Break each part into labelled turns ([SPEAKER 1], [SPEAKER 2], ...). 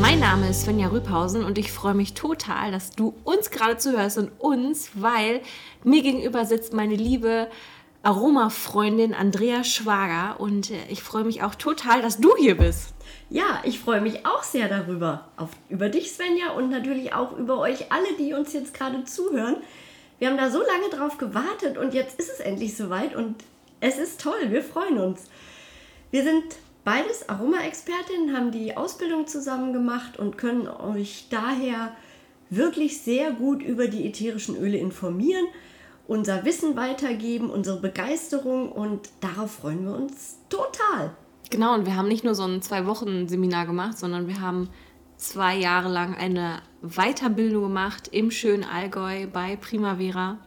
[SPEAKER 1] Mein Name ist Svenja Rübhausen und ich freue mich total, dass du uns gerade zuhörst und uns, weil mir gegenüber sitzt meine liebe Aromafreundin Andrea Schwager und äh, ich freue mich auch total, dass du hier bist.
[SPEAKER 2] Ja, ich freue mich auch sehr darüber, auf, über dich Svenja und natürlich auch über euch alle, die uns jetzt gerade zuhören. Wir haben da so lange drauf gewartet und jetzt ist es endlich soweit und es ist toll, wir freuen uns. Wir sind beides Aroma-Expertinnen, haben die Ausbildung zusammen gemacht und können euch daher wirklich sehr gut über die ätherischen Öle informieren, unser Wissen weitergeben, unsere Begeisterung und darauf freuen wir uns total.
[SPEAKER 1] Genau, und wir haben nicht nur so ein Zwei-Wochen-Seminar gemacht, sondern wir haben zwei Jahre lang eine Weiterbildung gemacht im schönen Allgäu bei Primavera.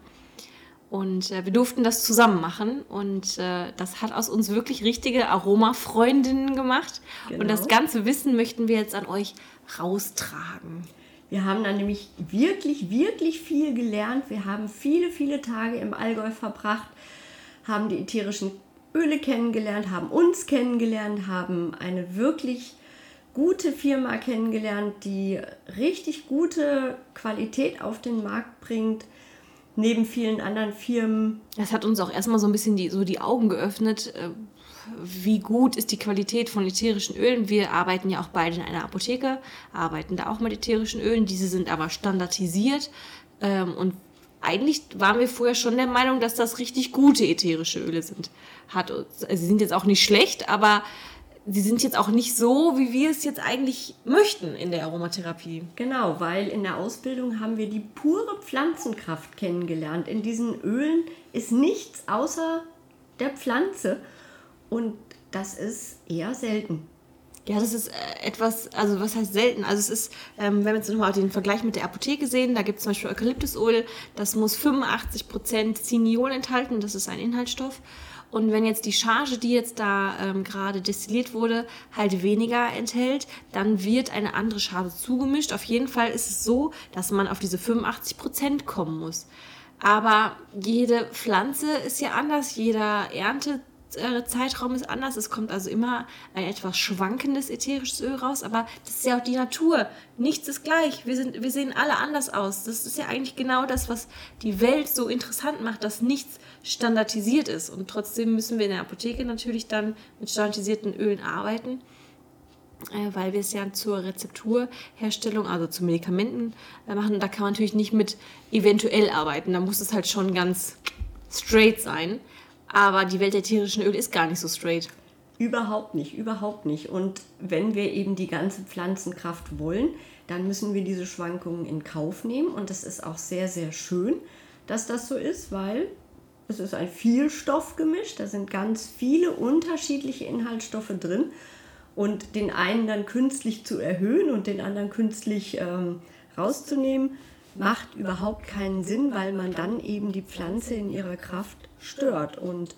[SPEAKER 1] Und äh, wir durften das zusammen machen. Und äh, das hat aus uns wirklich richtige Aroma-Freundinnen gemacht. Genau. Und das ganze Wissen möchten wir jetzt an euch raustragen.
[SPEAKER 2] Wir haben dann nämlich wirklich, wirklich viel gelernt. Wir haben viele, viele Tage im Allgäu verbracht, haben die ätherischen Öle kennengelernt, haben uns kennengelernt, haben eine wirklich gute Firma kennengelernt, die richtig gute Qualität auf den Markt bringt neben vielen anderen Firmen.
[SPEAKER 1] Das hat uns auch erstmal so ein bisschen die, so die Augen geöffnet, äh, wie gut ist die Qualität von ätherischen Ölen. Wir arbeiten ja auch beide in einer Apotheke, arbeiten da auch mit ätherischen Ölen. Diese sind aber standardisiert ähm, und eigentlich waren wir vorher schon der Meinung, dass das richtig gute ätherische Öle sind. Hat, also sie sind jetzt auch nicht schlecht, aber sie sind jetzt auch nicht so, wie wir es jetzt eigentlich möchten in der Aromatherapie.
[SPEAKER 2] Genau, weil in der Ausbildung haben wir die pure Pflanzenkraft kennengelernt. In diesen Ölen ist nichts außer der Pflanze und das ist eher selten.
[SPEAKER 1] Ja, das ist äh, etwas, also was heißt selten? Also es ist, ähm, wenn wir jetzt nochmal den Vergleich mit der Apotheke sehen, da gibt es zum Beispiel Eukalyptusöl, das muss 85% Ciniol enthalten, das ist ein Inhaltsstoff. Und wenn jetzt die Charge, die jetzt da ähm, gerade destilliert wurde, halt weniger enthält, dann wird eine andere Charge zugemischt. Auf jeden Fall ist es so, dass man auf diese 85 Prozent kommen muss. Aber jede Pflanze ist ja anders, jeder Ernte Zeitraum ist anders. Es kommt also immer ein etwas schwankendes ätherisches Öl raus, aber das ist ja auch die Natur. Nichts ist gleich. Wir, sind, wir sehen alle anders aus. Das ist ja eigentlich genau das, was die Welt so interessant macht, dass nichts standardisiert ist. Und trotzdem müssen wir in der Apotheke natürlich dann mit standardisierten Ölen arbeiten äh, weil wir es ja zur Rezepturherstellung, also zu Medikamenten äh, machen. Da kann man natürlich nicht mit eventuell arbeiten. Da muss es halt schon ganz straight sein. Aber die Welt der tierischen Öle ist gar nicht so straight.
[SPEAKER 2] Überhaupt nicht, überhaupt nicht. Und wenn wir eben die ganze Pflanzenkraft wollen, dann müssen wir diese Schwankungen in Kauf nehmen. Und das ist auch sehr, sehr schön, dass das so ist, weil es ist ein Vielstoffgemisch. Da sind ganz viele unterschiedliche Inhaltsstoffe drin. Und den einen dann künstlich zu erhöhen und den anderen künstlich ähm, rauszunehmen, macht überhaupt keinen Sinn, weil man dann eben die Pflanze in ihrer Kraft stört. Und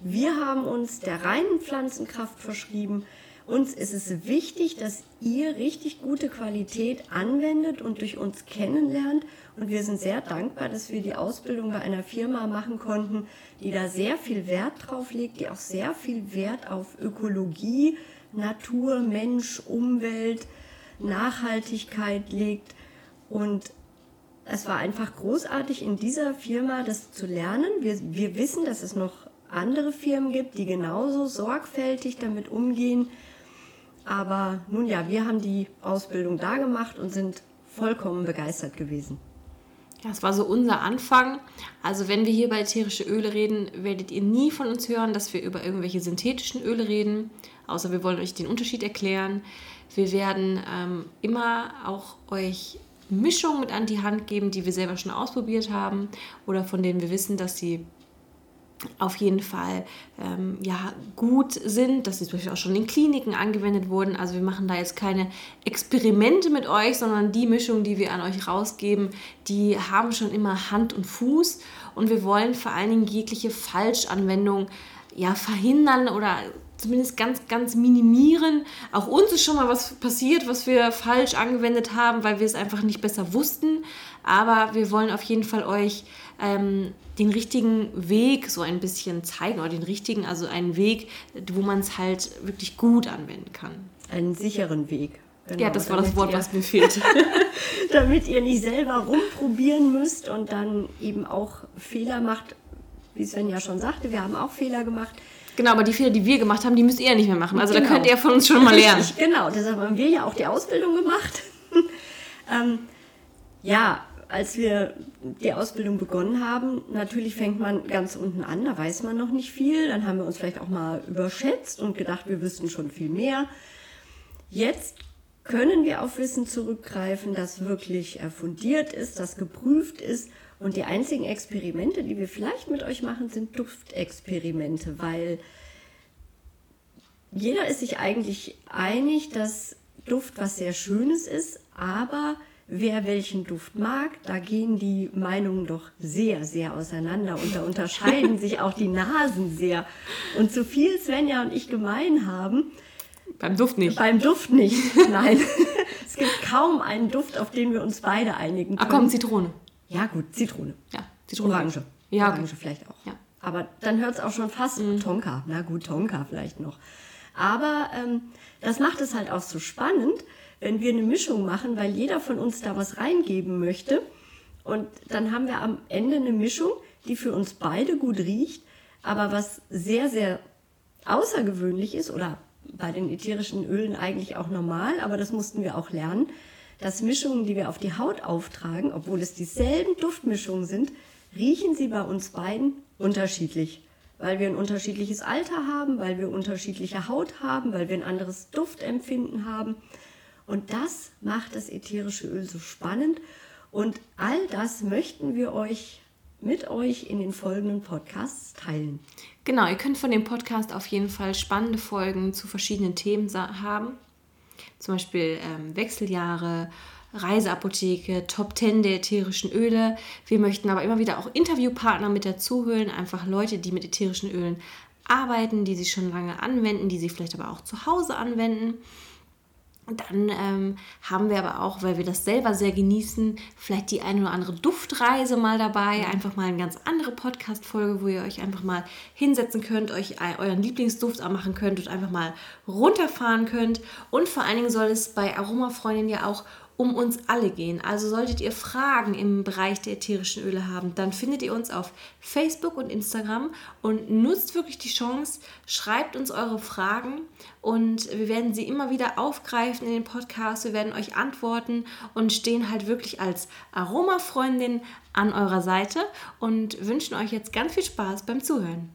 [SPEAKER 2] wir haben uns der reinen Pflanzenkraft verschrieben. Uns ist es wichtig, dass ihr richtig gute Qualität anwendet und durch uns kennenlernt. Und wir sind sehr dankbar, dass wir die Ausbildung bei einer Firma machen konnten, die da sehr viel Wert drauf legt, die auch sehr viel Wert auf Ökologie, Natur, Mensch, Umwelt, Nachhaltigkeit legt. Und es war einfach großartig in dieser Firma das zu lernen. Wir, wir wissen, dass es noch andere Firmen gibt, die genauso sorgfältig damit umgehen. Aber nun ja, wir haben die Ausbildung da gemacht und sind vollkommen begeistert gewesen.
[SPEAKER 1] Ja, es war so unser Anfang. Also wenn wir hier bei ätherische Öle reden, werdet ihr nie von uns hören, dass wir über irgendwelche synthetischen Öle reden, außer wir wollen euch den Unterschied erklären. Wir werden ähm, immer auch euch Mischungen mit an die Hand geben, die wir selber schon ausprobiert haben oder von denen wir wissen, dass sie auf jeden Fall ähm, ja, gut sind, dass sie zum Beispiel auch schon in Kliniken angewendet wurden. Also wir machen da jetzt keine Experimente mit euch, sondern die Mischung, die wir an euch rausgeben, die haben schon immer Hand und Fuß und wir wollen vor allen Dingen jegliche Falschanwendung ja, verhindern oder zumindest ganz, ganz minimieren. Auch uns ist schon mal was passiert, was wir falsch angewendet haben, weil wir es einfach nicht besser wussten. Aber wir wollen auf jeden Fall euch ähm, den richtigen Weg so ein bisschen zeigen oder den richtigen, also einen Weg, wo man es halt wirklich gut anwenden kann.
[SPEAKER 2] Einen sicheren Weg.
[SPEAKER 1] Genau, ja, das war das Wort, was mir fehlt.
[SPEAKER 2] damit ihr nicht selber rumprobieren müsst und dann eben auch Fehler macht. Wie Sven ja schon sagte, wir haben auch Fehler gemacht.
[SPEAKER 1] Genau, aber die Fehler, die wir gemacht haben, die müsst ihr ja nicht mehr machen. Also genau. da könnt ihr von uns schon mal lernen.
[SPEAKER 2] genau, deshalb haben wir ja auch die Ausbildung gemacht. ähm, ja, als wir die Ausbildung begonnen haben, natürlich fängt man ganz unten an, da weiß man noch nicht viel. Dann haben wir uns vielleicht auch mal überschätzt und gedacht, wir wüssten schon viel mehr. Jetzt können wir auf Wissen zurückgreifen, das wirklich fundiert ist, das geprüft ist. Und die einzigen Experimente, die wir vielleicht mit euch machen, sind Duftexperimente, weil jeder ist sich eigentlich einig, dass Duft was sehr Schönes ist, aber wer welchen Duft mag. Da gehen die Meinungen doch sehr, sehr auseinander und da unterscheiden sich auch die Nasen sehr. Und so viel Svenja und ich gemein haben.
[SPEAKER 1] Beim Duft nicht.
[SPEAKER 2] Beim Duft nicht, nein. es gibt kaum einen Duft, auf den wir uns beide einigen
[SPEAKER 1] können. Ach komm, Zitrone.
[SPEAKER 2] Ja gut, Zitrone.
[SPEAKER 1] Ja, Zitrone.
[SPEAKER 2] Orange.
[SPEAKER 1] Ja,
[SPEAKER 2] Orange vielleicht auch. Ja. Aber dann hört es auch schon fast mhm. Tonka. Na gut, Tonka vielleicht noch. Aber ähm, das macht es halt auch so spannend, wenn wir eine Mischung machen, weil jeder von uns da was reingeben möchte. Und dann haben wir am Ende eine Mischung, die für uns beide gut riecht, aber was sehr, sehr außergewöhnlich ist oder bei den ätherischen Ölen eigentlich auch normal, aber das mussten wir auch lernen, dass Mischungen, die wir auf die Haut auftragen, obwohl es dieselben Duftmischungen sind, riechen sie bei uns beiden unterschiedlich. Weil wir ein unterschiedliches Alter haben, weil wir unterschiedliche Haut haben, weil wir ein anderes Duftempfinden haben. Und das macht das ätherische Öl so spannend. Und all das möchten wir euch mit euch in den folgenden Podcasts teilen.
[SPEAKER 1] Genau, ihr könnt von dem Podcast auf jeden Fall spannende Folgen zu verschiedenen Themen haben. Zum Beispiel ähm, Wechseljahre, Reiseapotheke, Top 10 der ätherischen Öle. Wir möchten aber immer wieder auch Interviewpartner mit dazu holen, einfach Leute, die mit ätherischen Ölen arbeiten, die sie schon lange anwenden, die sie vielleicht aber auch zu Hause anwenden. Dann ähm, haben wir aber auch, weil wir das selber sehr genießen, vielleicht die eine oder andere Duftreise mal dabei. Einfach mal eine ganz andere Podcast-Folge, wo ihr euch einfach mal hinsetzen könnt, euch euren Lieblingsduft anmachen könnt und einfach mal runterfahren könnt. Und vor allen Dingen soll es bei Aromafreundin ja auch um uns alle gehen. Also solltet ihr Fragen im Bereich der ätherischen Öle haben, dann findet ihr uns auf Facebook und Instagram und nutzt wirklich die Chance, schreibt uns eure Fragen und wir werden sie immer wieder aufgreifen in den Podcast. Wir werden euch antworten und stehen halt wirklich als Aromafreundin an eurer Seite und wünschen euch jetzt ganz viel Spaß beim Zuhören.